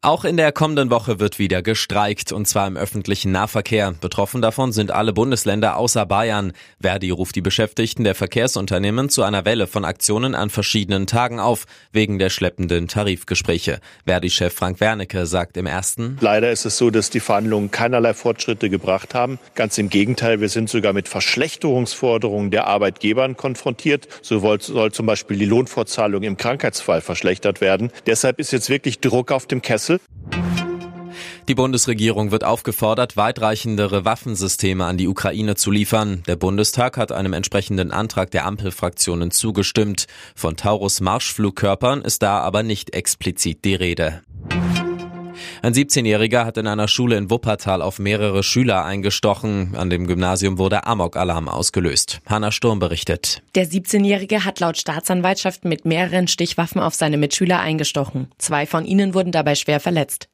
Auch in der kommenden Woche wird wieder gestreikt, und zwar im öffentlichen Nahverkehr. Betroffen davon sind alle Bundesländer außer Bayern. Verdi ruft die Beschäftigten der Verkehrsunternehmen zu einer Welle von Aktionen an verschiedenen Tagen auf, wegen der schleppenden Tarifgespräche. Verdi-Chef Frank Wernicke sagt im ersten. Leider ist es so, dass die Verhandlungen keinerlei Fortschritte gebracht haben. Ganz im Gegenteil, wir sind sogar mit Verschlechterungsforderungen der Arbeitgebern konfrontiert. So soll zum Beispiel die Lohnfortzahlung im Krankheitsfall verschlechtert werden. Deshalb ist jetzt wirklich Druck auf dem Kessel. Die Bundesregierung wird aufgefordert, weitreichendere Waffensysteme an die Ukraine zu liefern. Der Bundestag hat einem entsprechenden Antrag der Ampelfraktionen zugestimmt. Von Taurus Marschflugkörpern ist da aber nicht explizit die Rede. Ein 17-Jähriger hat in einer Schule in Wuppertal auf mehrere Schüler eingestochen. An dem Gymnasium wurde Amok-Alarm ausgelöst. Hanna Sturm berichtet. Der 17-Jährige hat laut Staatsanwaltschaft mit mehreren Stichwaffen auf seine Mitschüler eingestochen. Zwei von ihnen wurden dabei schwer verletzt.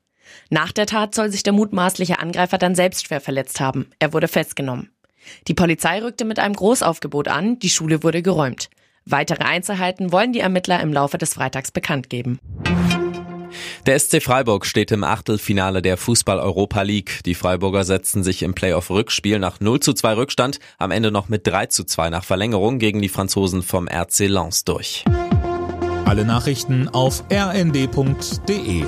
Nach der Tat soll sich der mutmaßliche Angreifer dann selbst schwer verletzt haben. Er wurde festgenommen. Die Polizei rückte mit einem Großaufgebot an, die Schule wurde geräumt. Weitere Einzelheiten wollen die Ermittler im Laufe des Freitags bekannt geben. Der SC Freiburg steht im Achtelfinale der Fußball-Europa League. Die Freiburger setzten sich im Playoff-Rückspiel nach 0 zu 2 Rückstand am Ende noch mit 3 zu 2 nach Verlängerung gegen die Franzosen vom RC Lens durch. Alle Nachrichten auf rnd.de